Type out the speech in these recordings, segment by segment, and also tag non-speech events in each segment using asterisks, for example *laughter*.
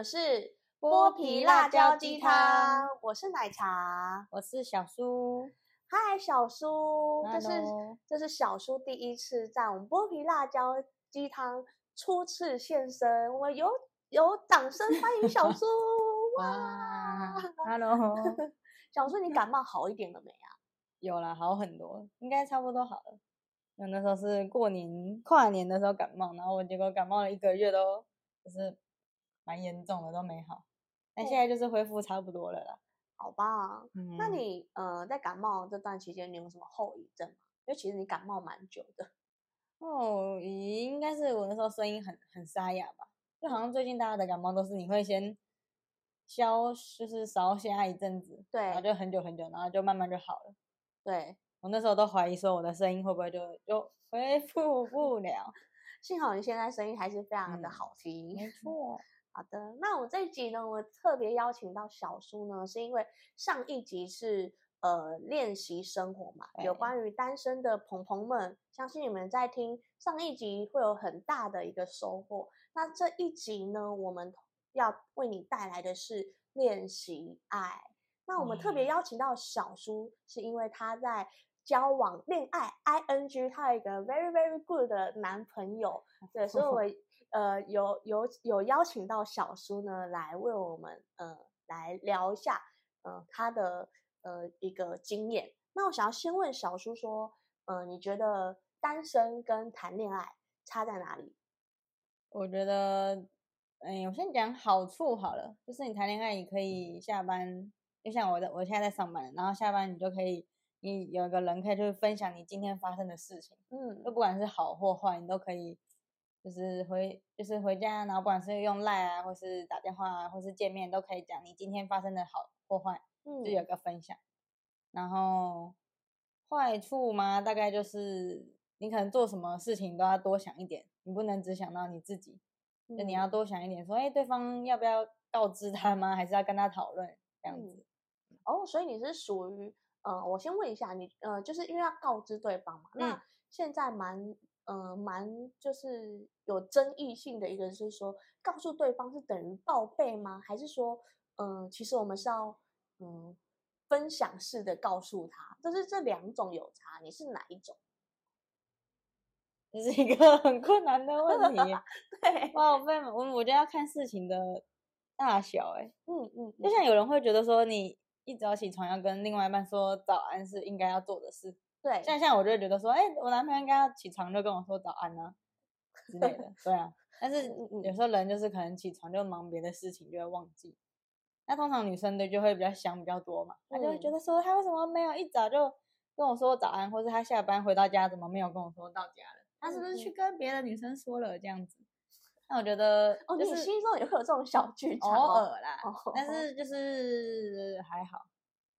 们是剥皮辣椒鸡汤，我是奶茶，我是小苏。嗨，小苏，这是这是小苏第一次在我们剥皮辣椒鸡汤初次现身，我们有有掌声欢迎小苏！*laughs* 哇哇，，Hello，*laughs* 小苏，你感冒好一点了没啊？*laughs* 有了，好很多，应该差不多好了。那那时候是过年跨年的时候感冒，然后我结果感冒了一个月都就是蛮严重的，都没好。但现在就是恢复差不多了啦。好吧，嗯，那你呃在感冒这段期间，你有什么后遗症吗？因为其实你感冒蛮久的。哦，应该是我那时候声音很很沙哑吧，就好像最近大家的感冒都是你会先消，就是烧下一阵子，对然后就很久很久，然后就慢慢就好了。对，我那时候都怀疑说我的声音会不会就就恢复不了。幸好你现在声音还是非常的嗯好听。没错，*laughs* 好的，那我这一集呢，我特别邀请到小苏呢，是因为上一集是呃练习生活嘛，有关于单身的朋朋们，相信你们在听上一集会有很大的一个收获。那这一集呢，我们要为你带来的是练习爱。那我们特别邀请到小苏，是因为他在交往恋爱 ing，他有一个 very very good 的男朋友，对，所以我 *laughs* 呃有有有邀请到小苏呢来为我们呃来聊一下呃他的呃一个经验。那我想要先问小苏说，呃，你觉得单身跟谈恋爱差在哪里？我觉得，哎，我先讲好处好了，就是你谈恋爱，你可以下班，就像我的，我现在在上班，然后下班你就可以，你有一个人可以去分享你今天发生的事情，嗯就不管是好或坏，你都可以，就是回就是回家，然后不管是用赖啊，或是打电话啊，或是见面，都可以讲你今天发生的好或坏，嗯就有个分享。然后坏处嘛，大概就是你可能做什么事情都要多想一点，你不能只想到你自己，就你嗯要多想一点，说，哎，对方要不要告知他吗？还是要跟他讨论这样子？哦，所以你是属于呃，我先问一下你呃，就是因为要告知对方嘛，嗯那现在蛮呃蛮就是有争议性的一个是说，告诉对方是等于报备吗？还是说，嗯、其实我们是要嗯分享式的告诉他，就是这两种有差，你是哪一种？*laughs* 这是一个很困难的问题。*laughs* 对，哇，我被我我觉得要看事情的大小、欸，嗯嗯，就像有人会觉得说，你一早起床要跟另外一半说早安是应该要做的事，对，像像我就会觉得说，哎、我男朋友应该要起床就跟我说早安啊之类的，对啊。但是 *laughs* 有时候人就是可能起床就忙别的事情，就会忘记。那通常女生的就会比较想比较多嘛，她就会觉嗯得说，她为什么没有一早就跟我说早安，或是她下班回到家怎么没有跟我说到家了？她是不是去嗯跟别的女生说了这样子？那我觉得哦，你就是心中也会有这种小剧场偶哦，尔啦，哦但是就是还好。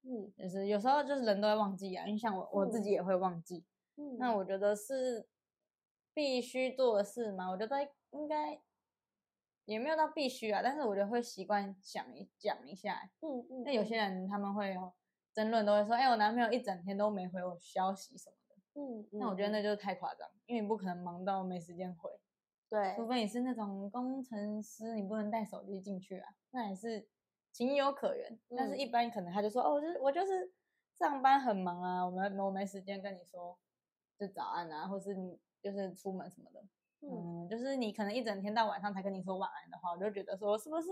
嗯就是有时候就是人都会忘记啊，因为像我我自己也会忘记。嗯，那我觉得是必须做的事嘛？我觉得应该也没有到必须啊，但是我觉得会习惯想一讲一下。嗯嗯，那有些人他们会有争论，都会说：“哎、我男朋友一整天都没回我消息什么的。嗯，嗯，那我觉得嗯那就是太夸张，因为你不可能忙到没时间回，对除非你是那种工程师，你不能带手机进去啊，那也是情有可原。但是嗯一般可能他就说：“哦，我就是我就是上班很忙啊，我们我没时间跟你说就早安啊，或是你就是出门什么的。”嗯嗯，就是你可能一整天到晚上才跟你说晚安的话，我就觉得说是不是？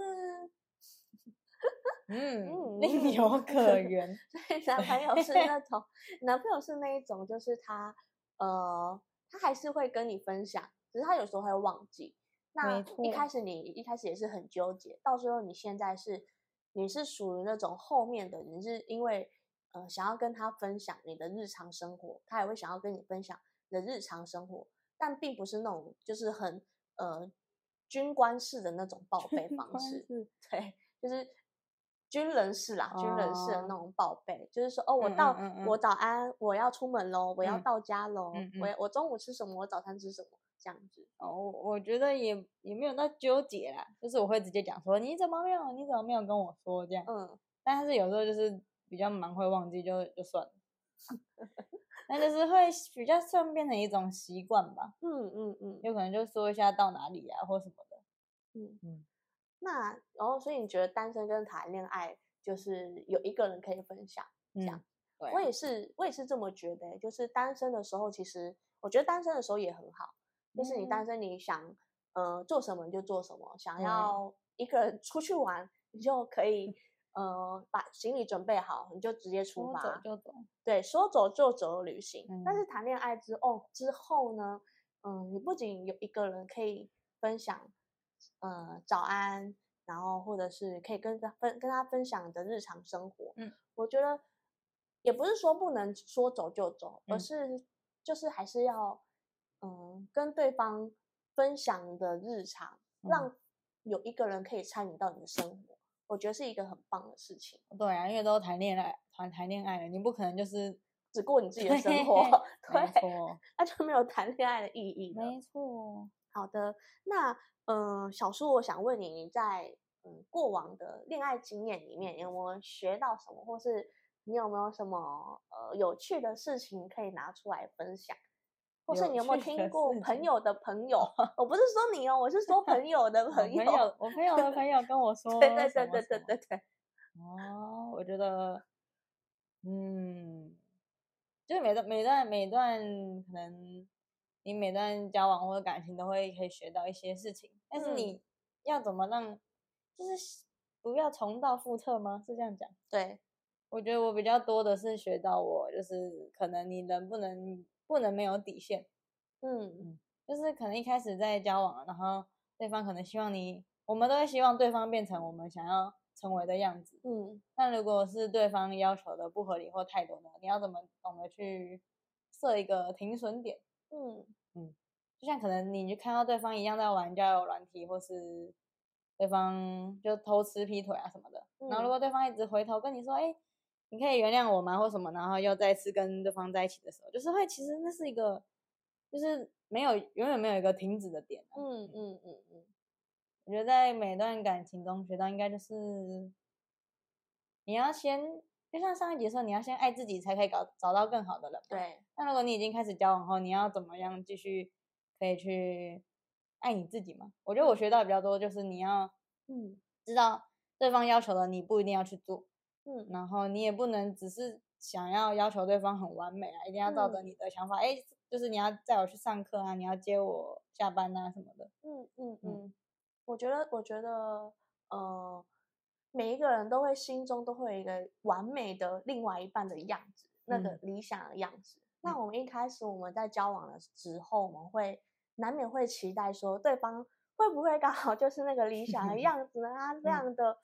嗯，嗯另有可原。*laughs* 所以男朋友是那 *laughs* 种，男朋友是那一种，就是他，呃，他还是会跟你分享，只是他有时候会忘记。那一开始你一开始也是很纠结，到时候你现在是，你是属于那种后面的，你是因为呃想要跟他分享你的日常生活，他也会想要跟你分享你的日常生活，但并不是那种就是很呃军官式的那种报备方式。是对，就是军人式啦，军人式的那哦种报备，就是说，哦，我嗯到，嗯嗯我早安，我要出门喽，我要嗯到家喽，嗯嗯。我我中午吃什么，我早餐吃什么，这样子。哦，我我觉得也也没有到纠结啦，就是我会直接讲说你怎么没有，你怎么没有跟我说这样。嗯，但是有时候就是比较忙会忘记就就算了，*laughs* 那就是会比较算变成一种习惯吧，嗯嗯嗯有可能就说一下到哪里啊或什么的。嗯嗯那然后所以你觉得单身跟谈恋爱就是有一个人可以分享这样？嗯，对啊，我也是，我也是这么觉得欸。就是单身的时候，其实我觉得单身的时候也很好。就是你单嗯。身，你想呃做什么你就做什么，想要一个人出去玩，你就可以呃把行李准备好，你就直接出说发。走就走，对，说走就走的旅行。但嗯。是谈恋爱之后之后呢，嗯，你不仅有一个人可以分享，呃，早安，然后或者是可以跟他分跟他分享你的日常生活。嗯，我觉得也不是说不能说走就走，而嗯。是就是还是要，嗯，跟对方分享你的日常，嗯让有一个人可以参与到你的生活，我觉得是一个很棒的事情。对啊，因为都谈恋爱，谈谈恋爱了，你不可能就是只过你自己的生活，*laughs* 对，错，那就没有谈恋爱的意义了。没错，好的，那嗯，小叔，我想问你，你在嗯过往的恋爱经验里面，有没有学到什么，或是你有没有什么呃有趣的事情可以拿出来分享？或是你有没有听过朋友的朋友？*laughs* 我不是说你哦，我是说朋友的朋友。朋友，我朋友的朋友跟我 *laughs* 说对对对对对对对，哦，我觉得，嗯，就是每段每段每段可能你每段交往或者感情都会可以学到一些事情，但是嗯你要怎么让，就是不要重蹈覆辙吗？是这样讲？对，我觉得我比较多的是学到我就是可能你能不能不能没有底线，嗯就是可能一开始在交往，然后对方可能希望你，我们都会希望对方变成我们想要成为的样子。嗯。那如果是对方要求的不合理或太多呢，你要怎么懂得去设一个停损点？嗯。嗯就像可能你就看到对方一样在玩交友软体，或是对方就偷吃劈腿啊什么的，然后如嗯。果对方一直回头跟你说，哎、你可以原谅我吗？或什么，然后又再次跟对方在一起的时候，就是会其实那是一个，就是没有永远没有一个停止的点、啊。嗯嗯嗯嗯，我觉得在每段感情中学到应该就是，你要先，就像上一集说，你要先爱自己，才可以搞找到更好的人。。对，那如果你已经开始交往后，你要怎么样继续可以去爱你自己嘛？我觉得我学到比较多，就是你要嗯知道对方要求的，你不一定要去做，嗯然后你也不能只是想要要求对方很完美啊，一定要照着嗯你的想法，哎、就是你要载我去上课啊，你要接我下班啊什么的。嗯嗯嗯嗯，我觉得，我觉得，呃，每一个人都会心中都会有一个完美的另外一半的样子，那个嗯理想的样子。那我们一开始我们在交往的时候，我们会难免会期待说，对方会不会刚好就是那个理想的 *laughs* 样子呢？他这样的，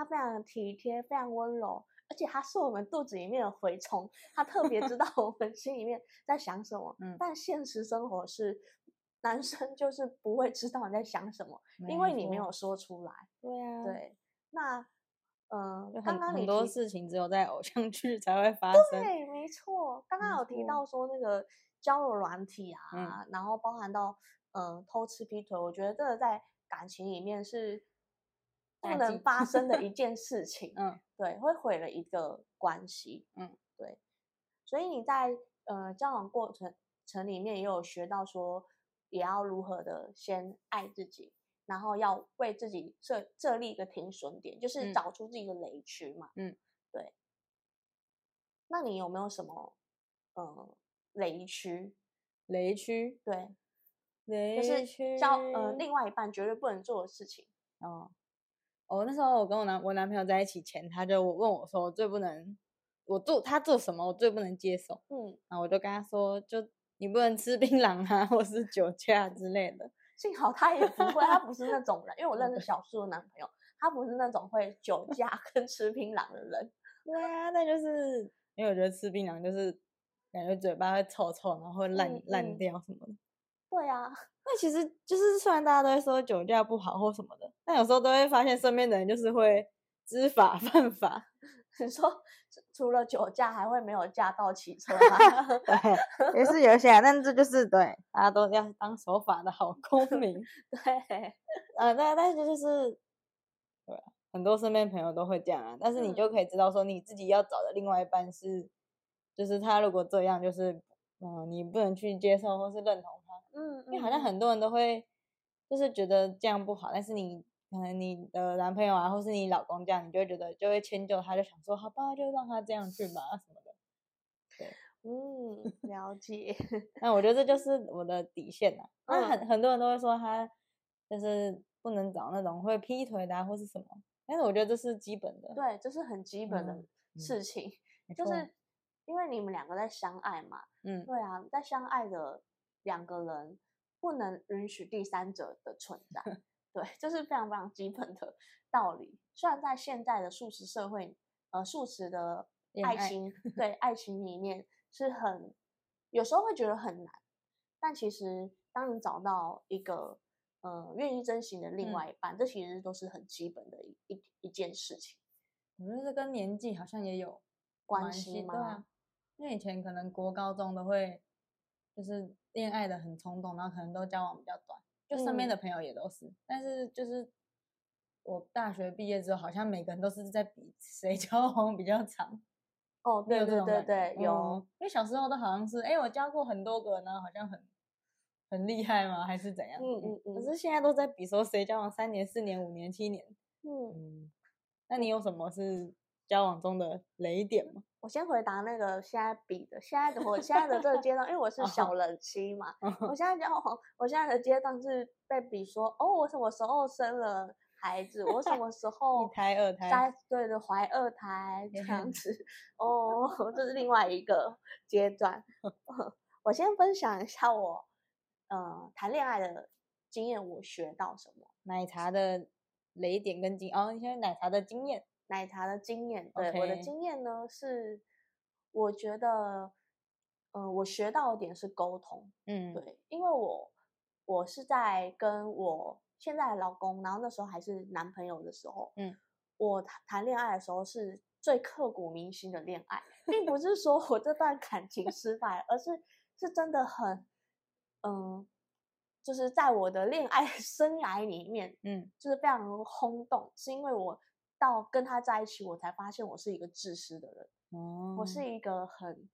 他非常体贴，非常温柔，而且他是我们肚子里面的蛔虫，他特别知道我们心里面在想什么。嗯但现实生活是，男生就是不会知道你在想什么，因没为你没有说出来。对啊，对，那，嗯、刚刚很很多事情只有在偶像剧才会发生。对，没错，刚刚有提到说那个交友软体啊，嗯然后包含到嗯、呃偷吃劈腿，我觉得这个在感情里面是不能发生的一 *laughs* 件事情。嗯，对，会毁了一个关系。嗯，对。所以你在呃交往过程程里面也有学到说，也要如何的先爱自己，然后要为自己设设立一个停损点，就是嗯找出自己的雷区嘛。嗯，对。那你有没有什么呃雷区？雷区，对，雷就是区，交呃另外一半绝对不能做的事情。哦，我那时候我跟我男我男朋友在一起前，他就问我说，我最不能，我做他做什么我最不能接受，嗯，然后我就跟他说，就你不能吃槟榔啊，或是酒驾之类的。*laughs* 幸好他也不会，他不是那种人，因为我认识小树的男朋友，他不是那种会酒驾 *laughs* 跟吃槟榔的人。*laughs* 对啊，那就是因为我觉得吃槟榔就是感觉嘴巴会臭臭，然后会烂、嗯烂嗯掉什么的。对啊，那其实就是虽然大家都会说酒驾不好或什么的，但有时候都会发现身边的人就是会知法 *laughs* 犯法。你说除除了酒驾，还会没有驾到骑车吗？对，也是有一些啊，但这就是对大家都要当守法的好公 *laughs* 民。*laughs* 对，啊，但是就是很多身边朋友都会这样啊。但是你就嗯可以知道说，你自己要找的另外一半是，就是他如果这样，就是嗯、呃你不能去接受或是认同他，嗯，因为好像嗯很多人都会就是觉得这样不好，但是你可能你的男朋友啊，或是你老公这样，你就会觉得就会迁就他，就想说好吧，就让他这样去吧什么的。嗯，了解。那我觉得这就是我的底线呐。那嗯很很多人都会说他就是不能找那种会劈腿的、啊、或是什么，但是我觉得这是基本的。对，这是很基本的事情，就是因为你们两个在相爱嘛，嗯对啊，在相爱的两个人不能允许第三者的存在，*laughs* 对，*laughs* 这是非常非常基本的道理。虽然在现在的素食社会，呃，素食的恋爱爱情，*laughs* 对爱情里面是很有时候会觉得很难，但其实当你找到一个呃愿意珍惜你的另嗯。外一半，这其实都是很基本的一一一件事情。我觉得这跟年纪好像也有关关系吗对啊，因为以前可能国高中都会就是恋爱的很冲动，然后可能都交往比较短，就身边嗯的朋友也都是。但是就是我大学毕业之后，好像每个人都是在比谁 *laughs* 交往比较长。哦，对对对对，有。嗯因为小时候都好像是，哎，我交过很多个，然后好像很很厉害吗？还是怎样？嗯嗯嗯可是现在都在比说谁交往三年、四年、五年、七年。嗯，嗯，那你有什么是交往中的雷点吗？我先回答那个现在比的，现在的我现在的这个阶段，因为我是小哦人妻嘛，嗯我现在交往，*laughs* 我现在的阶段是被比说，哦，我什么时候生了孩子，我什么时 *laughs* 候一胎、二胎，在对的怀二胎这样 *laughs* 子，哦，这是另外一个阶段。我先分享一下我呃谈恋爱的经验，我学到什么。奶茶的雷点跟经哦，你现在奶茶的经验，奶茶的经验，对我的经验呢是，我觉得，呃，我学到的点是沟通，嗯，对，因为我我是在跟我现在的老公，然后那时候还是男朋友的时候，嗯，我谈谈恋爱的时候是最刻骨铭心的恋爱，并不是说我这段感情失败，而是是真的很，嗯、就是在我的恋爱 *laughs* 生涯里面，嗯。就是非常轰动，是因为我到跟他在一起，我才发现我是一个自私的人，哦，我是一个很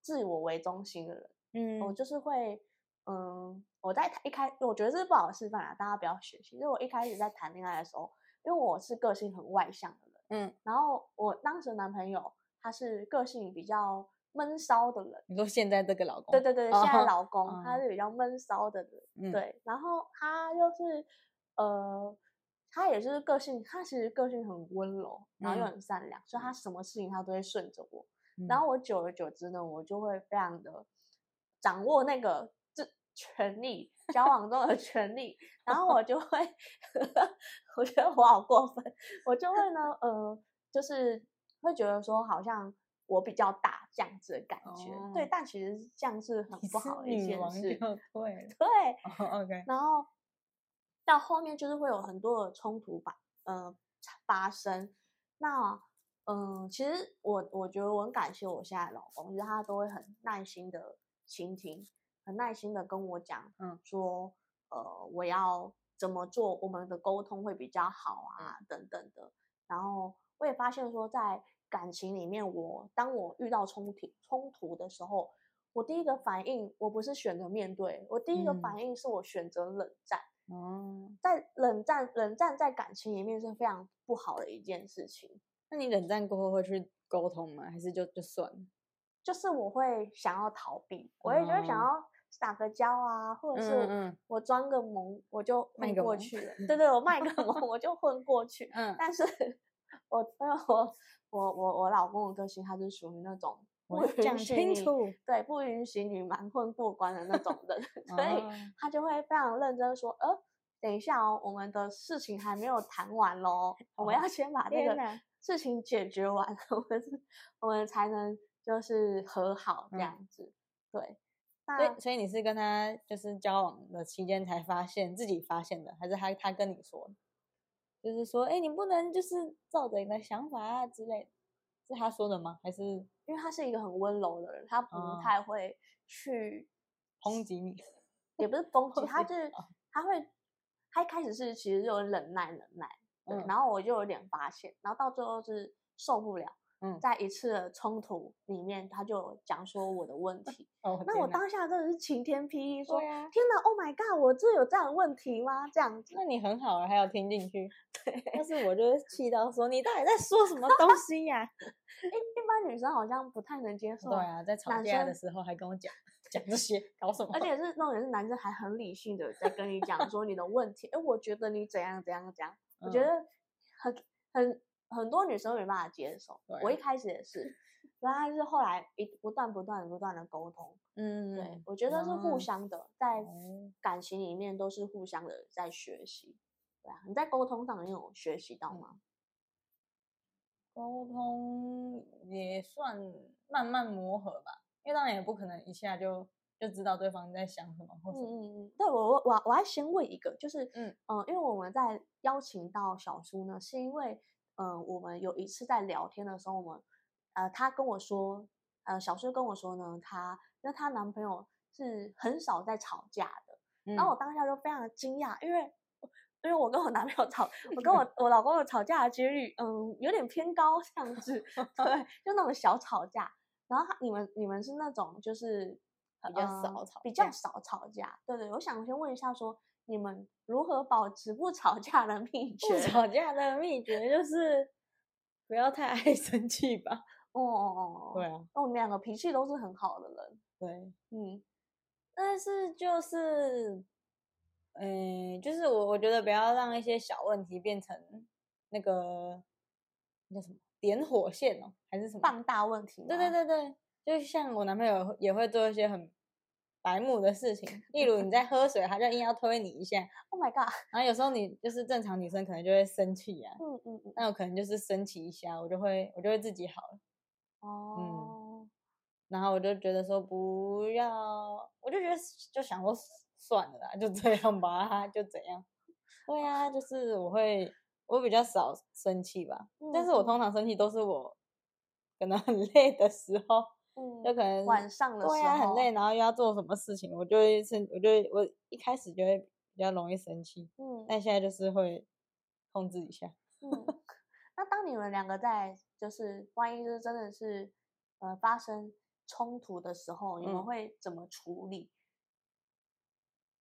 自我为中心的人，嗯，我就是会，嗯，我在一开，我觉得这是不好的示范啊，大家不要学习。就是我一开始在谈恋爱的时候，因为我是个性很外向的人，嗯，然后我当时的男朋友他是个性比较闷骚的人，你说现在这个老。公，对对对，现在哦老公、他哦是比较闷骚的人，嗯，对，然后他就是呃，他也是个性，他其实个性很温柔，然后又嗯。很善良，所以他什么事情他都会顺着我。嗯，然后我久而久之呢，我就会非常的掌握那个这权利，交往中的权利，然后我就会，*laughs* 我觉得我好过分，我就会呢，呃，就是会觉得说好像我比较大这样子的感觉，对哦，但其实这样是很不好的一件事，就对了，对，哦，OK，然后到后面就是会有很多的冲突吧，呃，发生。那嗯、呃其实我我觉得我很感谢我现在老公，就是他都会很耐心的倾听，很耐心的跟我讲，嗯，说呃我要怎么做，我们的沟通会比较好啊，等等的。然后我也发现说，在感情里面我，当我遇到冲突冲突的时候，我第一个反应我不是选择面对，我第一个嗯反应是我选择冷战。哦，在冷战，冷战在感情里面是非常不好的一件事情。那你冷战过后会去沟通吗？还是就就算了？就是我会想要逃避，我也就会想哦要撒个娇啊，或者嗯是嗯我装个萌，我就混过去了。对对，我卖个 *laughs* 萌，我就混过去。嗯，但是 *laughs* 我因为我我我我老公的个性，他是属于那种讲允许你清楚，对，不允许你瞒混过关的那种人，*laughs* 所以哦他就会非常认真说，呃，等一下哦，我们的事情还没有谈完喽，我们哦要先把这个事情解决完，*laughs* 我们是，我们才能就是和好这嗯样子。对，所以所以你是跟他就是交往的期间才发现自己发现的，还是他他跟你说的？就是说，哎，你不能就是照着你的想法啊之类的，是他说的吗？还是因为他是一个很温柔的人，他不哦太会去，抨击你？也不是抨击，*laughs* 他就是哦他会，他一开始是其实就有忍耐忍耐，对，嗯然后我就有点发现，然后到最后是受不了，嗯在一次的冲突里面，他就讲说我的问 *laughs* 题。哦，那我当下真的是晴天霹雳，说啊，天哪，Oh my god，我这有这样的问题吗？这样子，那你很好啊，还要听进去。对，但是我就会气到说，你到底在说什么东 *laughs* 西呀、一一般女生好像不太能接 *laughs* 受，对啊，在吵架的时候还跟我讲讲这些，搞什么？而且是那种也是男生还很理性的在跟你讲说你的问题，哎，我觉得你怎样怎样怎样，我觉嗯得很很很多女生没办法接受，我一开始也是，然后是后来一不断不断不断的沟通，嗯，对我觉得是互哦相的，在哦感情里面都是互相的在学习，对啊，你在沟通上你有学习到吗？沟通也算慢慢磨合吧，因为当然也不可能一下就就知道对方在想什么或什么。嗯嗯嗯，对我我我我还先问一个，就是嗯呃，因为我们在邀请到小苏呢，是因为呃，我们有一次在聊天的时候，我们呃，她跟我说，呃，小叔跟我说呢，她因为她男朋友是很少在吵架的，嗯然后我当下就非常的惊讶，因为因为我跟我男朋友吵，我跟我 *laughs* 我老公有吵架的几率，嗯，有点偏高这样子，对，*laughs* 就那种小吵架。然后他你们你们是那种就是比较呃少吵比较少吵架，对对。我想先问一下说你们如何保持不吵架的秘诀不？吵架的秘诀就是不要太爱生气吧。哦哦哦，对啊，那我们两个脾气都是很好的人，对，嗯但是就是，嗯、就是我我觉得不要让一些小问题变成那个那叫什么点火线哦，还是什么？放大问题。对对对对，就像我男朋友也会做一些很白目的事情，例如你在喝水，他就硬要推你一下，，Oh my god，然后有时候你就是正常女生可能就会生气啊，嗯嗯嗯，那我。可能就是生气一下，我就会我就会自己好了，哦，然后我就觉得说不要，我就觉得就想说算了啦，就这样吧，就怎样。对啊，就是我会我比较少生气吧，但是我嗯。通常生气都是我可能很累的时候，嗯就可能晚上的时候，对啊很累，然后又要做什么事情，我就会生，我就我一开始就会比较容易生气，嗯但现在就是会控制一下。嗯，*laughs* 那当你们两个在就是万一就是真的是呃发生冲突的时候，你们嗯会怎么处理？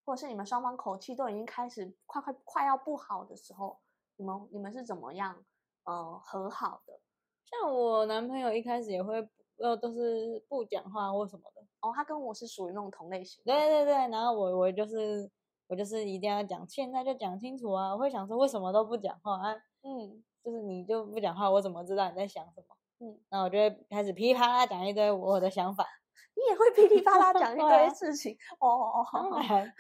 或者是你们双方口气都已经开始快快快要不好的时候，你们你们是怎么样呃和好的？像我男朋友一开始也会呃都是不讲话或什么的。哦，他跟我是属于那种同类型，对对对，然后我我就是我就是一定要讲，现在就讲清楚啊！我会想说为什么都不讲话啊？嗯就是你就不讲话，我怎么知道你在想什么？嗯，那我就会开始噼里啪啦讲一堆我的想法，*laughs* 你也会噼里啪啦讲一堆 *laughs* 啊事情，哦哦当哦，然，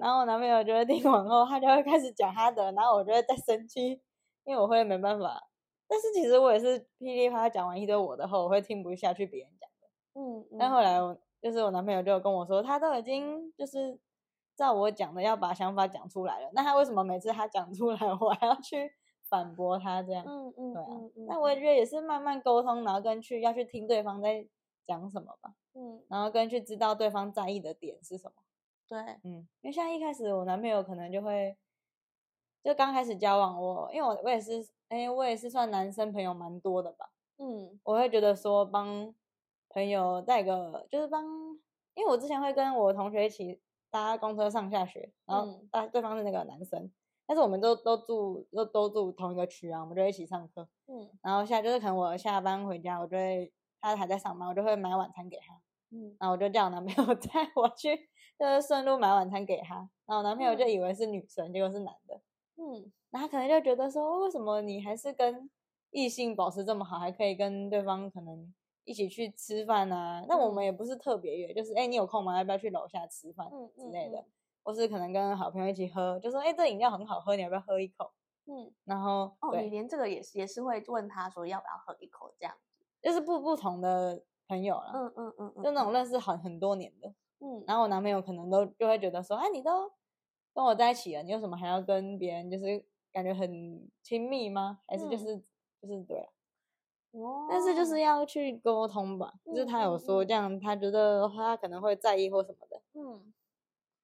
然后我男朋友就会听完后，他就会开始讲他的，然后我就会再生气，因为我会没办法。但是其实我也是噼里啪啦讲完一堆我的后，我会听不下去别人讲的。嗯，但嗯后来我就是我男朋友就跟我说，他都已经就是照我讲的要把想法讲出来了，那他为什么每次他讲出来，我还要去反驳他这样？嗯嗯对啊嗯嗯，那我也觉得也是慢慢沟通，然后跟去要去听对方在讲什么吧，嗯然后跟去知道对方在意的点是什么。对，嗯，因为像一开始我男朋友可能就会，就刚开始交往我，因为我我也是，哎、我也是算男生朋友蛮多的吧，嗯。我会觉得说帮朋友带个，就是帮，因为我之前会跟我同学一起搭公车上下学，然后嗯。搭对方是那个男生，但是我们都都住都都住同一个区啊，我们就一起上课，嗯。然后下就是可能我下班回家，我就会他还在上班，我就会买晚餐给他，嗯。然后我就叫我男朋友 *laughs* 带我去，就是顺路买晚餐给他，然后我男朋友就嗯。以为是女生，结果是男的，嗯然后他可能就觉得说，为什么你还是跟异性保持这么好，还可以跟对方可能一起去吃饭啊？那我们嗯也不是特别约，就是哎、你有空吗？要不要去楼下吃饭嗯之类的？嗯或是可能跟好朋友一起喝，就说哎、这饮料很好喝，你要不要喝一口？嗯，然后哦，对你连这个也是也是会问他说要不要喝一口这样，就是不不同的朋友了，嗯嗯嗯嗯，就那种认识很很多年的。嗯然后我男朋友可能都就会觉得说，哎，你都跟我在一起了，你为什么还要跟别人就是感觉很亲密吗？还是就嗯。是、就是对啊？哦，但是就是。要去沟通吧，就是嗯他有说这样，他觉得他可能会在意或什么的，嗯。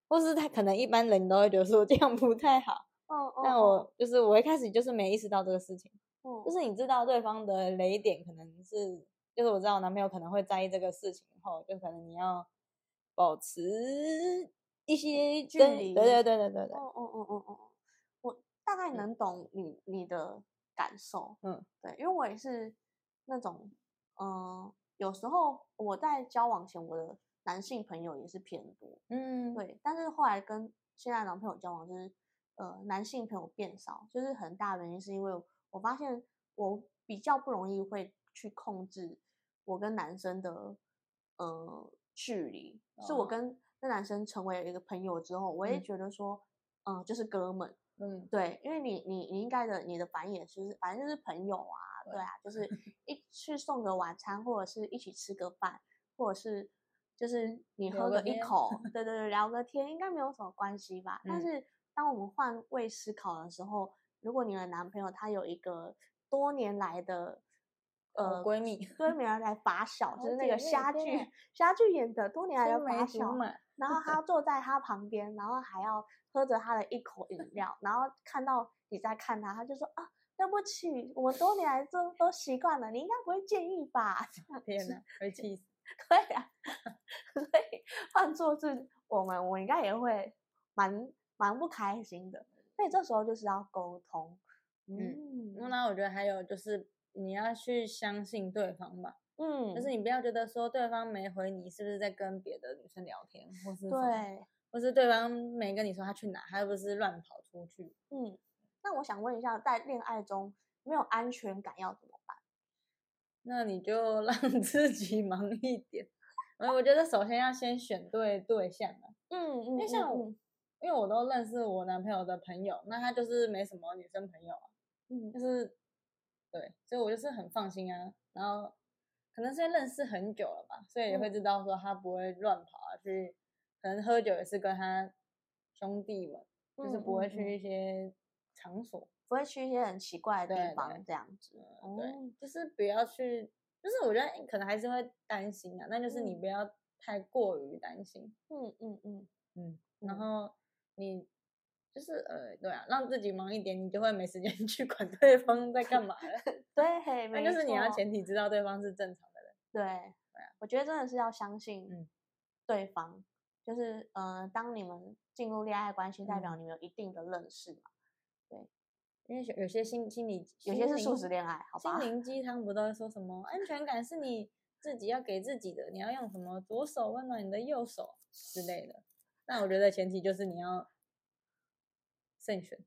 或是他可能一般人都会觉得说这样不太好，哦哦，但哦我。就是我一开始就是没意识到这个事情，嗯。就是你知道对方的雷点可能是，就是我知道我男朋友可能会在意这个事情后，就可能你要保持一些距离对对对对对对，哦哦哦哦哦，我大概嗯。能懂你你的感受，嗯，对，因为我也是那种，嗯、有时候我在交往前，我的男性朋友也是偏多，嗯，对，但是后来跟现在男朋友交往，就是呃男性朋友变少，就是很大原因是因为我发现我比较不容易会去控制我跟男生的呃距离，是我哦。跟那男生成为一个朋友之后，我也嗯。觉得说，嗯、就是哥们，嗯，对，因为你你你应该的你的反应也是，反正就是朋友啊，对对啊，就是。*laughs* 一去送个晚餐，或者是一起吃个饭，或者是就是你喝个一口，对对对，聊个天，应该没有什么关系吧？但嗯。是当我们换位思考的时候，如果你的男朋友他有一个多年来的呃闺蜜多年来发。小，就是那个虾剧虾剧演的多年来的青梅发小，然后他坐在他旁边，然后还要喝着他的一口饮料，然后看到你在看他，他就说啊，对不起，我多年来都都习惯了，你应该不会介意吧？*laughs* 天哪，会气死。*laughs* 对啊，*laughs* 所以换做是我们，我应该也会蛮蛮不开心的。所以这时候就是要沟通，嗯那我觉得还有就是你要去相信对方吧，嗯，就是你不要觉得说对方没回你是不是在跟别的女生聊天，或是对，或是对方没跟你说他去哪，他又不是乱跑出去。嗯。那我想问一下，在恋爱中没有安全感要怎么办？那你就 *laughs* 让自己忙一点。呃，我觉得首先要先选对对象啊，嗯嗯，因为像我，嗯因为我都认识我男朋友的朋友，那他就是没什么女生朋友啊，嗯就是对，所以我就是很放心啊。然后可能是因为认识很久了吧，所以也会嗯。知道说他不会乱跑啊，去可能喝酒也是跟他兄弟们，就是不会去一些场所。不会去一些很奇怪的地方对这样子。嗯，对哦，就是不要去，就是我觉得可能还是会担心啊，那就是你嗯。不要太过于担心，嗯嗯嗯，嗯，然嗯。后你就是呃，对啊，让自己忙一点，你就会没时间 *laughs* 去管对方在干嘛了。*laughs* 对，没那就是你要前提知道对方是正常的人。对，我觉得真的是要相信嗯对方，就是呃，当你们进入恋爱关系，代表嗯你们有一定的认识嘛。对因为有有些心心理，有些是素食恋爱，好吧心？灵鸡汤不都会说什么安全感是你自己要给自己的，你要用什么左手温暖你的右手之类的。那我觉得前提就是你要慎选。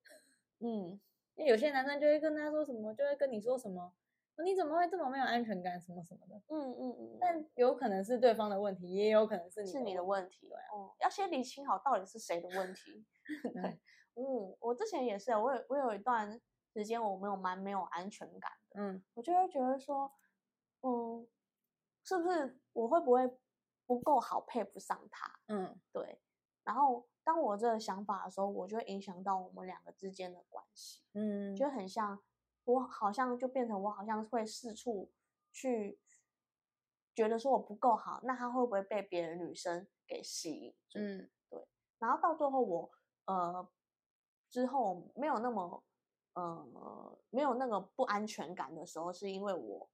嗯，因为有些男生就会跟他说什么，就会跟你说什么，哦你怎么会这么没有安全感，什么什么的。嗯嗯嗯，但有可能是对方的问题，也有可能是你是你的问问题，哦，要先理清好到底是谁的问题。*laughs* 对，*laughs* 嗯，我之前也是，我有我有一段时间我没有蛮没有安全感的，嗯我就会觉得说，嗯，是不是我会不会不够好配不上他？嗯对，然后当我这个想法的时候，我就会影响到我们两个之间的关系，嗯，就很像我好像就变成我好像会四处去觉得说我不够好，那他会不会被别的女生给吸引嗯，对然后到最后我呃之后没有那么呃没有那个不安全感的时候，是因为我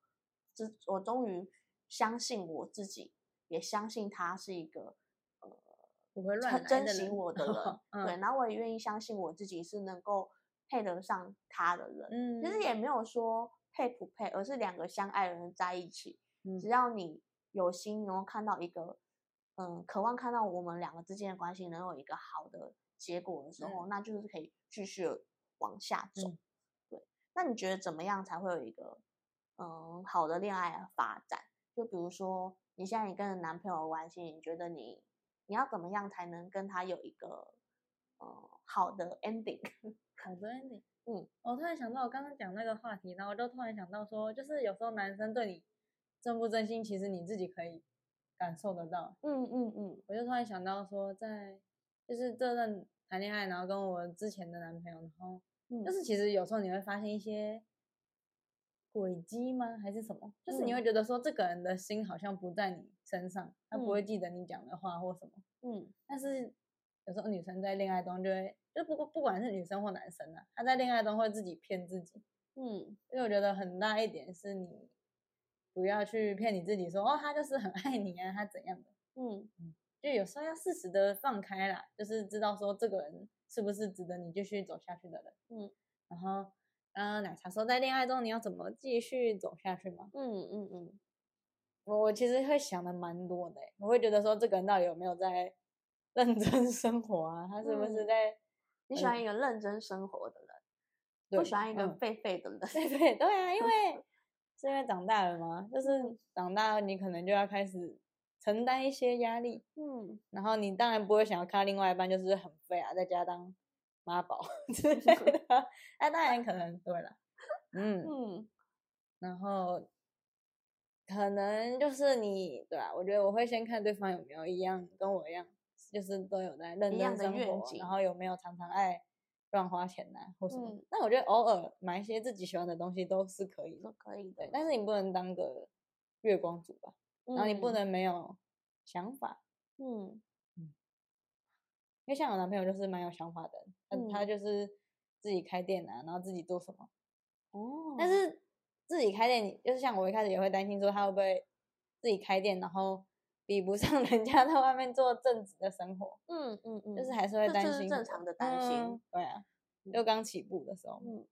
之我终于相信我自己，也相信他是一个不会乱很珍惜我。*laughs* 的人，对，嗯。然后我也愿意相信我自己是能够配得上他的人。嗯，其实也没有说配不配，而是两个相爱的人在一起，嗯。只要你有心，能够看到一个，嗯，渴望看到我们两个之间的关系能有一个好的结果的时候，那就是可以继续往下走。嗯。对，那你觉得怎么样才会有一个嗯好的恋爱发展？就比如说，你现在你跟男朋友的关系，你觉得你你要怎么样才能跟他有一个呃好的 ending？*laughs* 好的 ending。*laughs* 嗯，我突然想到，我刚刚讲那个话题，然后我就突然想到说，就是有时候男生对你真不真心，其实你自己可以感受得到。嗯嗯嗯我就突然想到说，在就是这段谈恋爱，然后跟我之前的男朋友，然后嗯，就是其实有时候你会发现一些轨迹吗？还是什么？就是你嗯。会觉得说，这个人的心好像不在你身上，他不会嗯。记得你讲的话或什么。嗯。但是有时候女生在恋爱中就会，就不不管是女生或男生啊，他在恋爱中会自己骗自己，嗯。因为我觉得很大一点是你不要去骗你自己说哦，他就是很爱你啊，他怎样的，嗯。就有时候要适时的放开啦，就是知道说这个人是不是值得你继续走下去的人，嗯，然后刚刚奶茶说在恋爱中你要怎么继续走下去吗，嗯嗯嗯，我我其实会想的蛮多的欸，我会觉得说这个人到底有没有在 *laughs* 认真生活啊，他是不是嗯在你喜欢一个认真生活的人，对不喜欢一个嗯。废废的人。对对对啊，因为。*laughs* 是因为长大了嘛，就是长大了你可能就要开始承担一些压力，嗯。然后你当然不会想要看另外一半就是很废啊，在家当妈宝之类的，*laughs* 那当然可能对了，嗯，嗯然后可能就是你对啊，我觉得我会先看对方有没有一样跟我一样，就是都有在认真生活，然后有没有常常爱乱花钱呐、或什么。嗯。但我觉得偶尔买一些自己喜欢的东西都是可以的都，可以的，。对但是你不能当个月光族吧，然后你不嗯。能没有想法，嗯因为像我男朋友就是蛮有想法的他，嗯，他嗯。就是自己开店啊，然后自己做什么，哦，但是自己开店，你就是像我一开始也会担心说他会不会自己开店，然后比不上 *laughs* 人家在外面做正职的生活，嗯嗯嗯，就是还是会担心正常的担心嗯对啊，就刚起步的时候，嗯。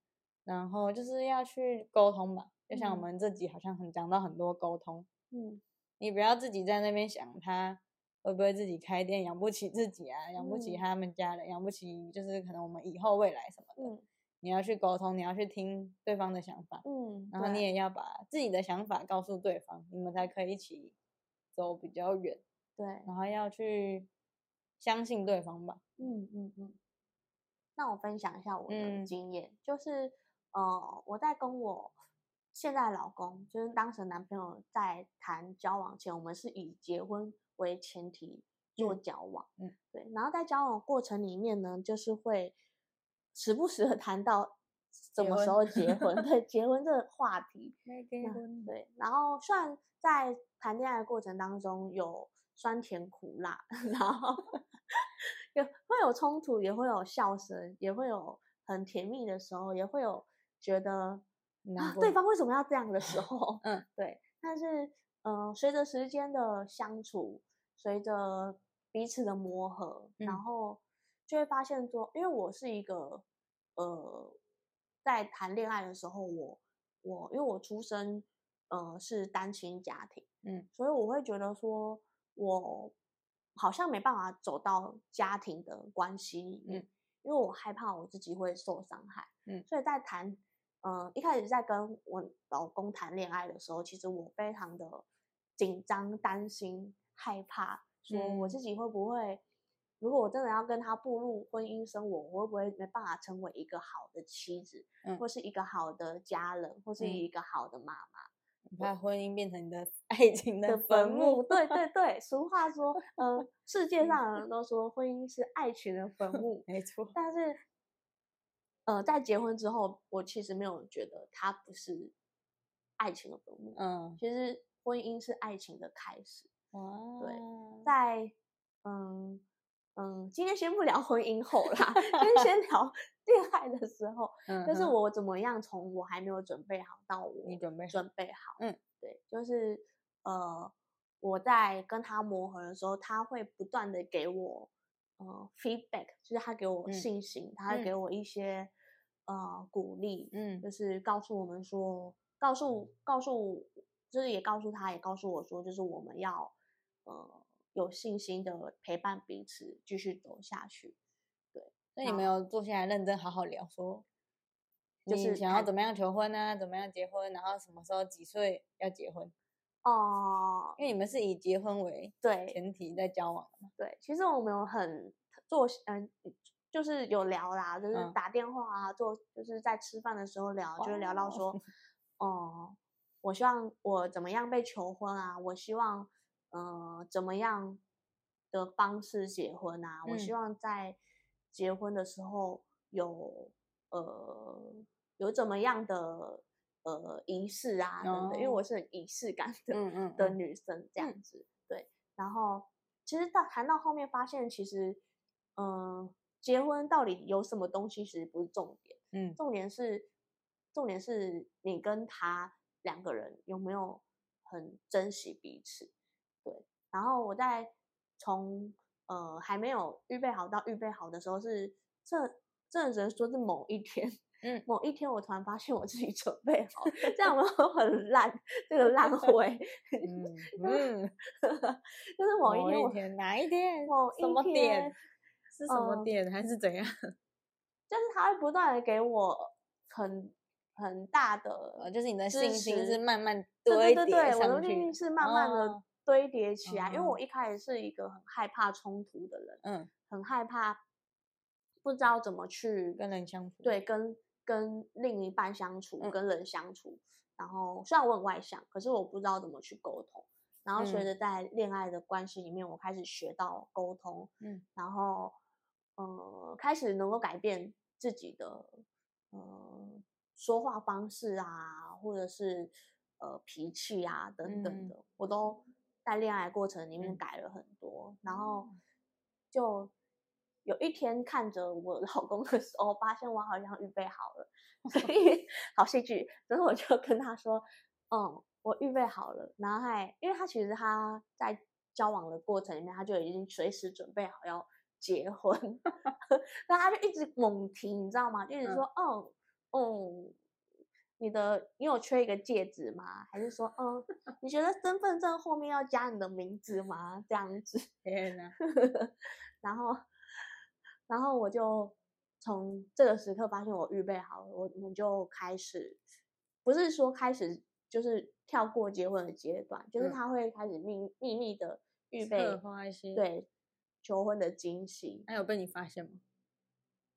然后就是要去沟通吧，就像我嗯。们这集好像很讲到很多沟通，嗯。你不要自己在那边想他会不会自己开店养不起自己啊，养不起嗯。他们家人，养不起就是可能我们以后未来什么的，嗯。你要去沟通，你要去听对方的想法，嗯，然后你也要把自己的想法告诉对方，你们才可以一起走比较远，对，然后要去相信对方吧。嗯嗯。嗯。那我分享一下我的嗯。经验，就是呃，我在跟我现在的老公，就是当时男朋友在谈交往前，我们是以结婚为前提做嗯。交往，嗯，对。然后在交往过程里面呢，就是会时不时的谈到什么时候 *laughs* 结婚，对结婚这个话题，没结。那婚，对，然后虽然在谈恋爱的过程当中有酸甜苦辣，*laughs* 然后有会有冲突，也会有笑声，也会有很甜蜜的时候，也会有觉得啊，对方为什么要这样的时候，嗯，对。但是，呃，随着时间的相处，随着彼此的磨合，然嗯。后就会发现说，因为我是一个呃，在谈恋爱的时候，我我因为我出生呃是单亲家庭，嗯，所以我会觉得说，我好像没办法走到家庭的关系里面，嗯。因为我害怕我自己会受伤害，嗯。所以在谈，嗯、一开始在跟我老公谈恋爱的时候，其实我非常的紧张、担心、害怕，说我嗯。自己会不会，如果我真的要跟他步入婚姻生活，我会不会没办法成为一个好的妻子，嗯。或是一个好的家人，或是嗯。一个好的妈妈？你怕婚姻变成你的 *laughs* 爱情的坟坟墓，对对。*laughs* 对，俗话说，呃，世界嗯上的人都说婚姻是爱情的坟墓，没错，但是，呃，在结婚之后，我其实没有觉得它不是爱情的坟墓，嗯，其实婚姻是爱情的开始。哇，在，嗯嗯，今天先不聊婚姻后啦，先先聊 *laughs* 恋爱的时候，嗯就是我怎么样从我还没有准备好到我你准备好准备好，嗯，对，就是呃，我在跟他磨合的时候，他会不断的给我呃 feedback，就是他给我嗯信心，他会给嗯。我一些呃鼓励，嗯。就是告诉我们说，告诉告诉，就是也告诉他，也告诉我说，就是我们要呃有信心的陪伴彼此，继续走下去。对那你们有坐下来认真好好聊说，就是你想要怎么样求婚啊？怎么样结婚？然后什么时候几岁要结婚？哦、因为你们是以结婚为对前提在交往。对，其实我们有很做嗯、就是有聊啦，就是嗯打电话啊，做就是在吃饭的时候聊，就是聊到说，*laughs* 哦、我希望我怎么样被求婚啊？我希望，呃，怎么样的方式结婚啊？我希嗯望在结婚的时候有呃有怎么样的呃仪式啊等等，因为我哦是很仪式感的，嗯嗯的嗯女生这样子，对。然后其实到谈到后面发现，其实嗯、结婚到底有什么东西其实不是重点，嗯重点是重点是你跟他两个人有没有很珍惜彼此。对，然后我在从呃还没有预备好到预备好的时候，是这这只能说是某一天。嗯，某一天我突然发现我自己准备好，这样我很烂，这个烂 *laughs* 尾。嗯嗯，就是 *laughs* 某一天我天哪一天某什么一点天，是什么嗯点还是怎样？*laughs* 就是他会不断的给我很很大的呃，就是你的信心持是慢慢堆叠对对对，我的上去信心是慢慢的哦。堆叠起来，因为哦。我一开始是一个很害怕冲突的人，嗯，很害怕不知道怎么去跟人相处，对跟跟另一半相处，嗯。跟人相处。然后虽然我很外向，可是我不知道怎么去沟通。然后随嗯。着在恋爱的关系里面，我开始学到沟通，嗯，然后呃开始能够改变自己的呃说话方式啊，或者是呃脾气啊等等的，我都在恋爱过程里面嗯改了很多。然后就有一天看着我老公的时候，发现我好像预备好了，所 *laughs* 以好戏剧。然后我就跟他说：“嗯，我预备好了。”然后还因为他其实他在交往的过程里面，他就已经随时准备好要结婚 *laughs* *laughs* 那他就一直猛提，你知道吗？就一直说：“嗯嗯。”你的你有缺一个戒指吗？还是说，嗯，你觉得身份证后面要加你的名字吗？这样子，天哪，*laughs* 然后，然后我就从这个时刻发现我预备好了，我我们就开始，不是说开始就是跳过结婚的阶段，就是嗯他会开始秘秘密的预备对求婚的惊喜，还有被你发现吗？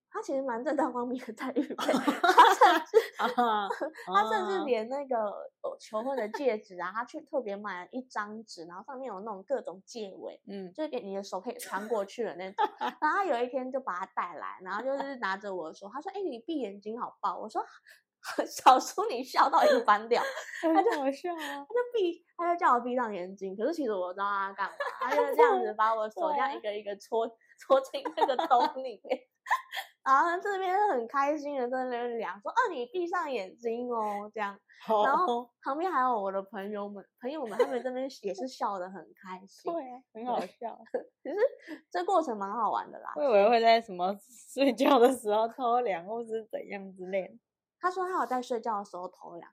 他其实蛮正大光明的在预备，他甚 *laughs* 至啊，他甚至哦连那个呃求婚的戒指啊，他去特别买了一张纸，然后上面有那种各种戒尾，嗯，就是给你的手可以穿过去的那种。*laughs* 然后他有一天就把它带来，然后就是拿着我说，他说：“哎、你闭眼睛好爆。”我说：“ *laughs* 小叔，你笑到已经翻掉。”他就好笑啊，他就闭，他就叫我闭上眼睛。可是其实我知道他干嘛，他就这样子把我手这样一个一个戳戳进那个洞里面。然后这边是很开心的在那边聊说：“哦，你闭上眼睛哦。”这样，然后，旁边还有我的朋友们，朋友们他们这边也是笑得很开心。对啊，很好笑。*laughs* 其实这过程蛮好玩的啦。我以为会在什么 *laughs* 睡觉的时候偷凉，或是怎样之类的。他说他有在睡觉的时候偷凉，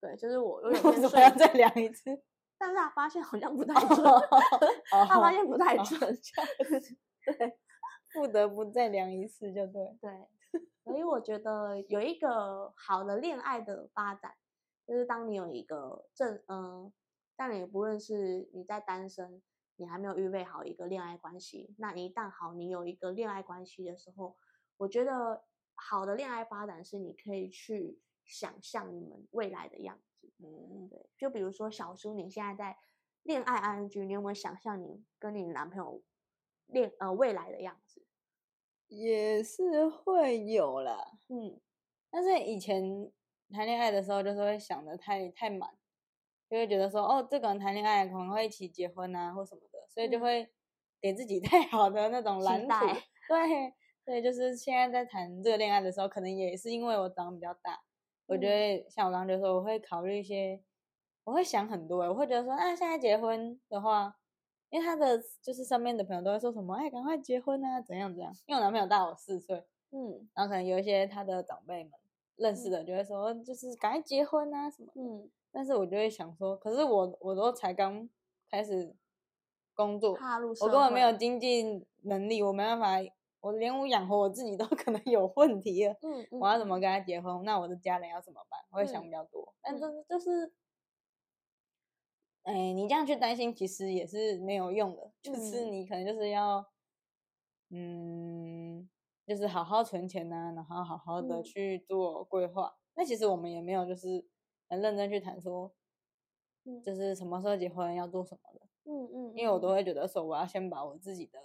对，就是我有点 *laughs* 为天什么要，再量一次？但是他发现好像不太准，哦他发现不太哦准，对不得不再量一次，就对。对，所以我觉得有一个好的恋爱的发展，就是当你有一个正嗯，但你不论是你在单身，你还没有预备好一个恋爱关系，那一旦好你有一个恋爱关系的时候，我觉得好的恋爱发展是你可以去想象你们未来的样子。嗯，对，就比如说小叔，你现在在恋爱 ING，你有没有想象你跟你男朋友恋呃未来的样子？也是会有啦。嗯但是以前谈恋爱的时候，就是会想的太太满，就会觉得说，哦，这个人谈恋爱可能会一起结婚啊，或什么的，所以就嗯会给自己 *laughs* 太好的那种蓝图待。对对，就是现在在谈这个恋爱的时候，可能也是因为我长得比较大，我觉嗯得像我刚刚就说，我会考虑一些，我会想很多欸，我会觉得说，啊，现在结婚的话。因为他的就是身边的朋友都会说什么，哎，赶快结婚啊，怎样怎样。因为我男朋友大我四岁，嗯然后可能有一些他的长辈们认识的，就会说就是赶快结婚啊什么。嗯，但是我就会想说，可是我我都才刚开始工作，我根本没有经济能力，我没办法，我连我养活我自己都 *laughs* 可能有问题了。嗯，嗯我要怎么跟他结婚？那我的家人要怎么办？我会想嗯比较多，但嗯这就是，哎，你这样去担心，其实也是没有用的。就是嗯你可能就是要，嗯，就是好好存钱呐、然后好好的嗯去做规划。那其实我们也没有就是很认真去谈说，嗯就是什么时候结婚要做什么的，嗯嗯，因为我都嗯会觉得说，我要先把我自己的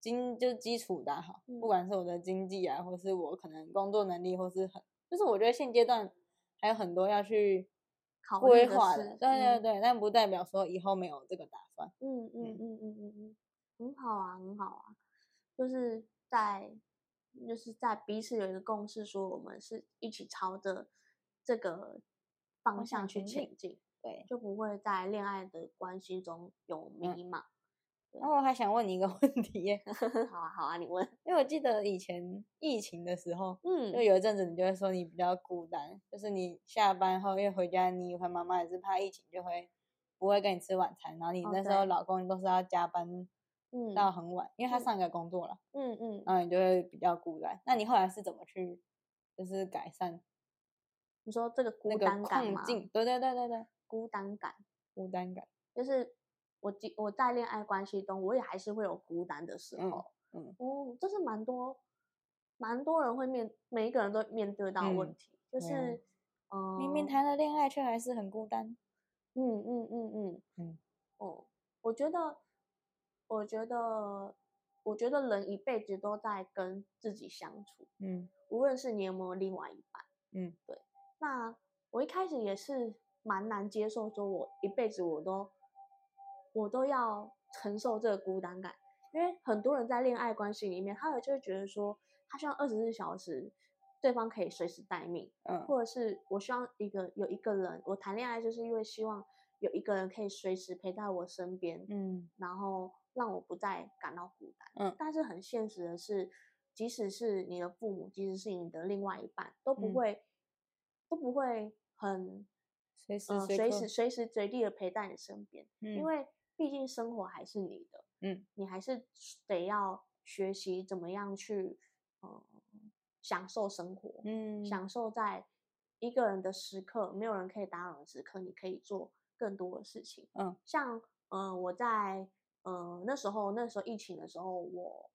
经就是基础打好，嗯不管是我的经济啊，或是我可能工作能力，或是很，就是我觉得现阶段还有很多要去考虑的规划的，事对对嗯对，但不代表说以后没有这个打算。嗯嗯嗯嗯嗯嗯，很好啊，很好啊，就是在就是在彼此有一个共识，说我们是一起朝着这个方方向向去前进前进，对。就不会在恋爱的关系中有迷茫。然后我还想问你一个 *laughs* 问题。耶，*laughs* 好啊，好啊，你问。因为我记得以前疫情的时候，嗯。就有一阵子你就会说你比较孤单，就是你下班后因为回家，你和妈妈也是怕疫情就会不会跟你吃晚餐，然后你哦那时候老公都是要加班嗯到很晚，因为他嗯。上一个工作了，嗯嗯，然后你就会比较孤单。那你后来是怎么去就是改善你说这个孤单感吗？对对对对对，孤单感。孤单感。就是我记我在恋爱关系中，我也还是会有孤单的时嗯候。嗯哦，这是蛮多蛮多人会面，每一个人都面对到的问嗯题，就是嗯，明明谈了恋爱，却还是很孤单。嗯嗯嗯嗯嗯哦，我觉得，我觉得，我觉得人一辈子都在跟自己相处，嗯无论是你有没有另外一半。嗯对那我一开始也是蛮难接受，说我一辈子我都我都要承受这个孤单感，因为很多人在恋爱关系里面，他就会觉得说，他希望二十四小时对方可以随时待命，嗯。或者是我希望一个有一个人，我谈恋爱就是因为希望有一个人可以随时陪在我身边，嗯。然后让我不再感到孤单。嗯。但是很现实的是，即使是你的父母，即使是你的另外一半，都不嗯。会、都不会很随时呃随时随时随地的陪在你身边，嗯。因。为毕竟生活还是你的，嗯。你还是得要学习怎么样去呃享受生活，嗯。享受在一个人的时刻，没有人可以打扰的时刻，你可以做更多的事情。嗯。像呃，我在呃那时候那时候疫情的时候，我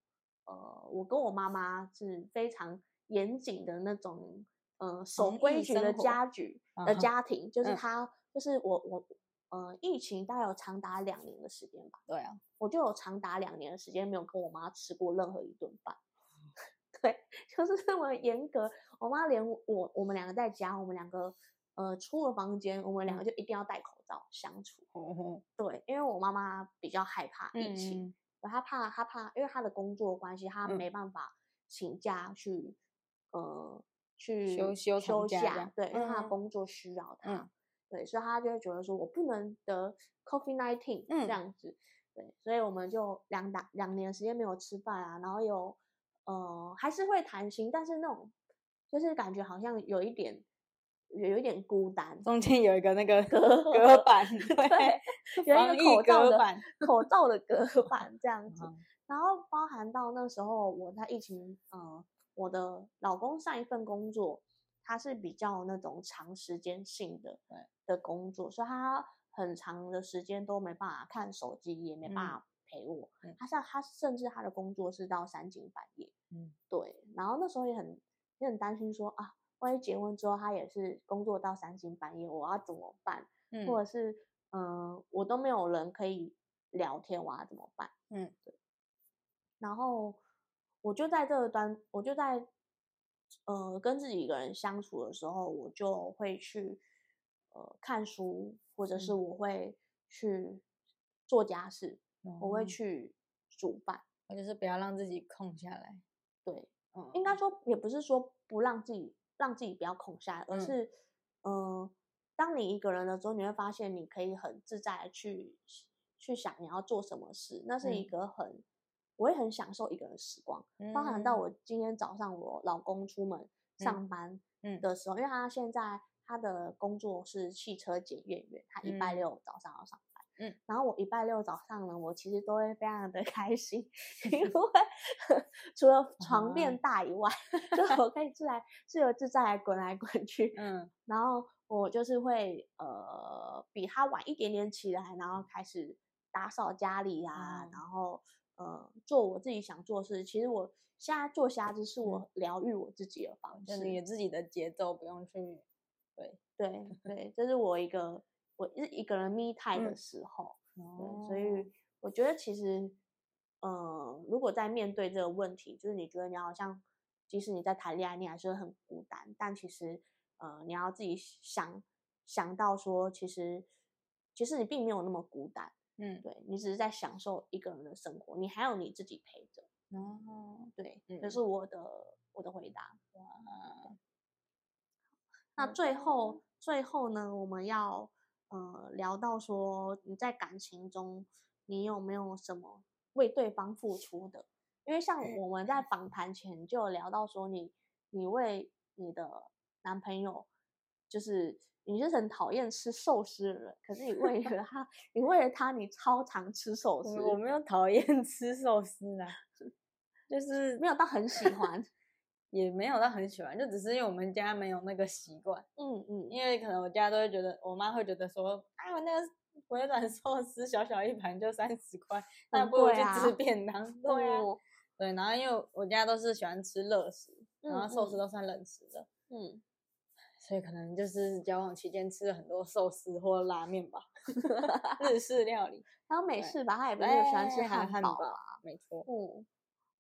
呃我跟我妈妈是非常严谨的那种呃守规矩的家局的家庭，就是嗯。他就是我我呃疫情大概有长达两年的时间吧，对啊，我就有长达两年的时间没有跟我妈吃过任何一顿饭。*laughs* 对，就是这么严格。我妈连我我们两个在家，我们两个呃出了房间，我们两个就一定要戴口罩相处。哦对，因为我妈妈比较害怕疫情，嗯她怕她怕，因为她的工作关系，她嗯没办法请假去呃去休休休假对，因为她的嗯工作需要她。嗯对，所以他就会觉得说我不能得 COVID nineteen 嗯这样子。对，所以我们就两打两年时间没有吃饭啊，然后有呃还是会谈心，但是那种就是感觉好像有一点有有一点孤单，中间有一个那个隔隔板，*laughs* 对，有一个口罩的板，口罩的隔板这样子。嗯然后包含到那时候我在疫情，呃，我的老公上一份工作，他是比较那种长时间性的对的工作，所以他很长的时间都没办法看手机，也没办嗯法陪我。嗯他像他甚至他的工作是到三更半夜，嗯对。然后那时候也很也很担心说啊，万一结婚之后他也是工作到三更半夜，我要怎么办？嗯或者是嗯、呃我都没有人可以聊天，我要怎么办？嗯然后我就在这个端，我就在呃跟自己一个人相处的时候，我就会去呃看书，或者是嗯。我会去做家事，我会哦。去煮饭。我就是不要让自己空下来，对，嗯，应该说也不是说不让自己让自己不要空下来，而嗯。是嗯、呃当你一个人的时候，你会发现你可以很自在的去去想你要做什么事，那是一嗯。个很。我也很享受一个人时光，包含到嗯。我今天早上我老公出门上班嗯。的时候，因为他现在他的工作是汽车检验员，他礼拜嗯。六早上要上班。嗯，然后我礼拜六早上呢，我其实都会非常的 *laughs* 开心，*laughs* 因为 *laughs* 除了床垫。啊大以外，就我可以自来自由自在地滚来滚去。嗯。然后我就是会呃比他晚一点点起来，然后开始打扫家里啊，嗯然后呃做我自己想做的事。其实我现在做虾子是我疗愈我自己的方式。就你有自己的节奏，不用去对，对对，这是我一个我是一个人 me time 的嗯时候。对，哦所以我觉得其实，呃，如果在面对这个问题，就是你觉得你好像，即使你在谈恋爱，你还是很孤单，但其实，呃，你要自己想想到说，其实，其实你并没有那么孤单，嗯，对你只是在享受一个人的生活，你还有你自己陪着。哦，对，嗯这是我的我的回答。哇，那嗯最后最后呢，我们要呃聊到说你在感情中，你有没有什么为对方付出的？因为像我们在访谈前就有聊到说你，你为你的男朋友，就是你是很讨厌吃寿司的人，可是你 *laughs* 为了他，你为了他，你超常吃寿司，我我没有讨厌 *laughs* 吃寿司啊，就是没有到很喜欢。*laughs* 也没有到很喜欢，就只是因为我们家没有那个习惯，嗯嗯，因为可能我家都会觉得，我妈会觉得说，啊，我那个回转寿司小小一盘就三十块，那不如去吃便当。对对，然后因为我家都是喜欢吃热食，然后寿司都算冷食的，嗯，所以可能就是交往期间吃了很多寿司或拉面吧，*laughs* 日式料理。*laughs* 然后美式吧，他也不是喜欢吃汉堡堡啊。没错，嗯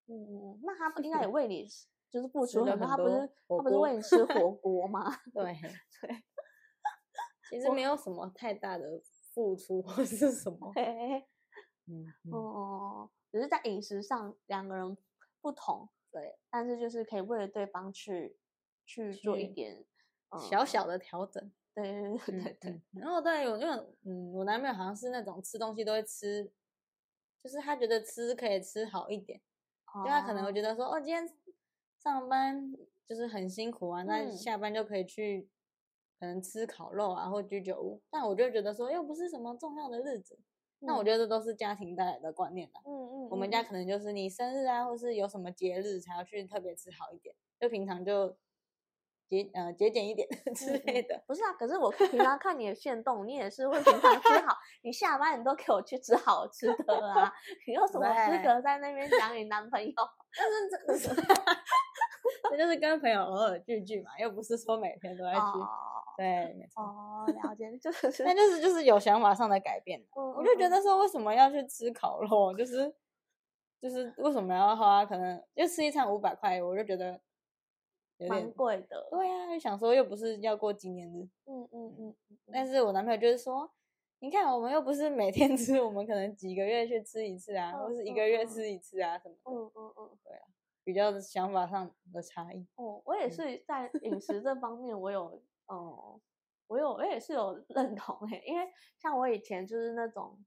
嗯嗯，那他不应该也 *laughs* 为你就是付吃出很多，他不是他不是为你吃火锅吗？对对，其实没有什么太大的付出或是什么，嘿嘿嘿嗯嗯，哦，只是在饮食上两个人不同，对，但是就是可以为了对方去去做一去点小小的调整。对对对对嗯对，嗯然后对，有因为嗯，我男朋友好像是那种吃东西都会吃，就是他觉得吃可以吃好一点，就他可能会觉得说，哦，今天上班就是很辛苦啊，那嗯。下班就可以去可能吃烤肉啊或居酒屋，但我就觉得说，又不是什么重要的日子，那我嗯。觉得这都是家庭带来的观念啦。嗯嗯，我们家可能就是你生日啊，或是有什么节日才要去特别吃好一点，就平常就节呃节俭一点之嗯类的。不是啊，可是我平常看你的线动，你也是会平常吃好，你下班你都给我去吃好吃的啊，你有什么资格在那边讲你男朋友？但是这这就是跟朋友偶尔聚聚嘛，又不是说每天都在聚。哦对，没错。哦，了解，就是那就是就是有想法上的改变。我我就觉得说，为什么要去吃烤肉？就是就是为什么要花可能就吃一餐五百块？我就觉得有蛮点贵的。对呀、就想说又不是要过纪念日。嗯嗯嗯嗯，但是我男朋友就是说，你看我们又不是每天 *laughs* 吃，我们可能几个月去吃一次啊，或是一个月吃一次啊什么的，嗯嗯嗯，比较想法上的差异。哦，我也嗯是在饮食这方面，我有，哦，我有，我也是有认同诶，因为像我以前就是那种，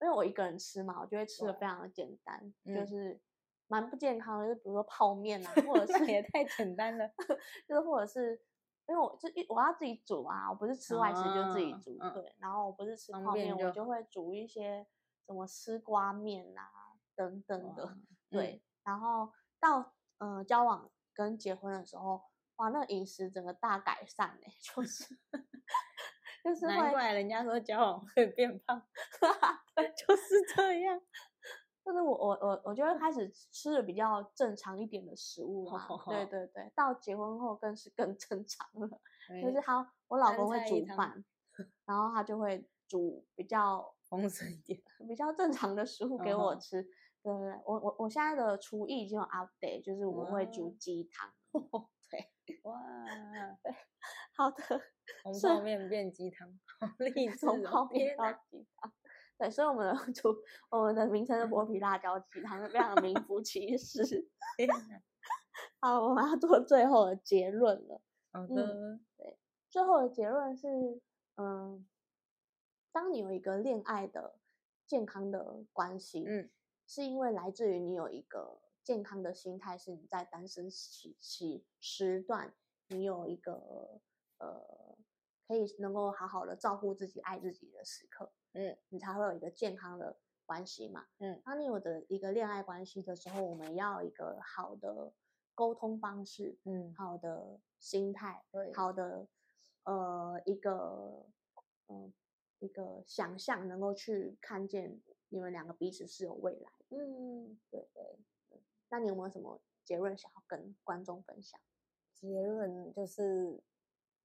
因为我一个人吃嘛，我就会吃的非常的简单，就嗯是蛮不健康的，就比如说泡面啊，或者是 *laughs* 也太简单了。*laughs* 就是或者是。因为我就一我要自己煮啊，我不是吃外食就自己啊煮，嗯对。然后我不是吃泡面，我就就会煮一些什么丝瓜面啊等等的。哇，对，然后到呃交往跟结婚的时候，哇，那个饮食整个大改善哎、*laughs* 就是就是难，怪人家说交往会变胖，就是这样。就是我我我我就会开始吃的比较正常一点的食物嘛，*laughs* 对对对，到结婚后更是更 *laughs* 正常了，就是他我老公会煮饭，然后他就会煮比较 *laughs* 丰盛一点。比较正常的食物给我吃。对对对，我我我现在的厨艺已经有 update，就是我会煮哇鸡汤。对，哇，好的。从是泡面变鸡汤，好励志从哦！泡面到鸡汤。对，所以我们的 *laughs* 主我们的名称是剥皮辣椒鸡汤，非常名副其实。*laughs* *laughs* 好，我们要做最后的结论了。好的，最后的结论是，嗯，当你有一个恋爱的健康的关系，嗯，是因为来自于你有一个健康的心态，是你在单身期期时段，你有一个呃，可以能够好好的照顾自己、爱自己的时刻，嗯，你才会有一个健康的关系嘛，嗯，当你有的一个恋爱关系的时候，我们要有一个好的沟通方式，嗯，好的心态，对好的呃一个嗯、一个想象，能够去看见你们两个彼此是有未来的。嗯，对对对。那你有没有什么结论想要跟观众分享？结论就是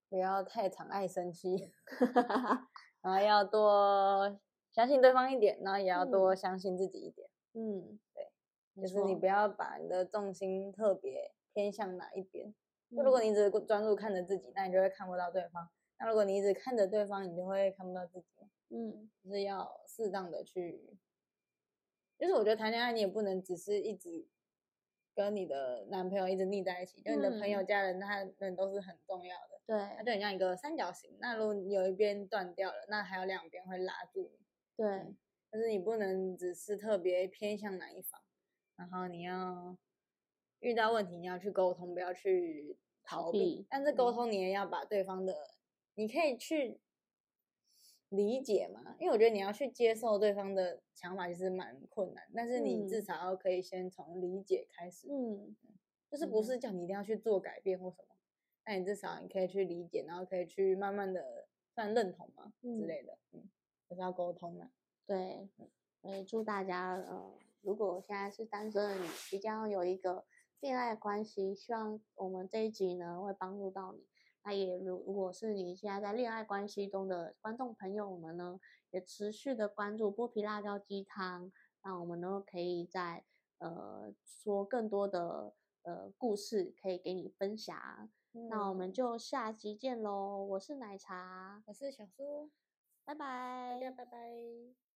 不要太常爱生气，*laughs* 然后要多相信对方一点，然后也要多相信自己一点。嗯，对，就是你不要把你的重心特别偏向哪一边。就如果嗯你只专注看着自己，那你就会看不到对方；那如果你一直看着对方，你就会看不到自己。嗯就是要适当的去，就是我觉得谈恋爱你也不能只是一直跟你的男朋友一直腻在一起，就你的朋友、嗯家人、他们都是很重要的，它对就很像一个三角形。那如果你有一边断掉了，那还有两边会拉住你，对。但是你不能只是特别偏向哪一方，然后你要遇到问题你要去沟通，不要去逃避。但是沟嗯通你也要把对方的，你可以去理解嘛，因为我觉得你要去接受对方的想法其实蛮困难，但是你至嗯。少要可以先从理解开始，嗯就是不嗯。是叫你一定要去做改变或什么，但你至少你可以去理解，然后可以去慢慢的算认同嘛、之嗯类的，嗯，就是要沟通嘛。对，所以祝大家呃，如果现在是单身的你，即将有一个恋爱关系，希望我们这一集呢会帮助到你。那也如如果是你现在在恋爱关系中的观众朋友们呢，也持续的关注剥皮辣椒鸡汤，让我们呢可以在呃说更多的呃故事可以给你分享。那我们嗯就下集见喽！我是奶茶，我是小苏，拜拜大家拜拜。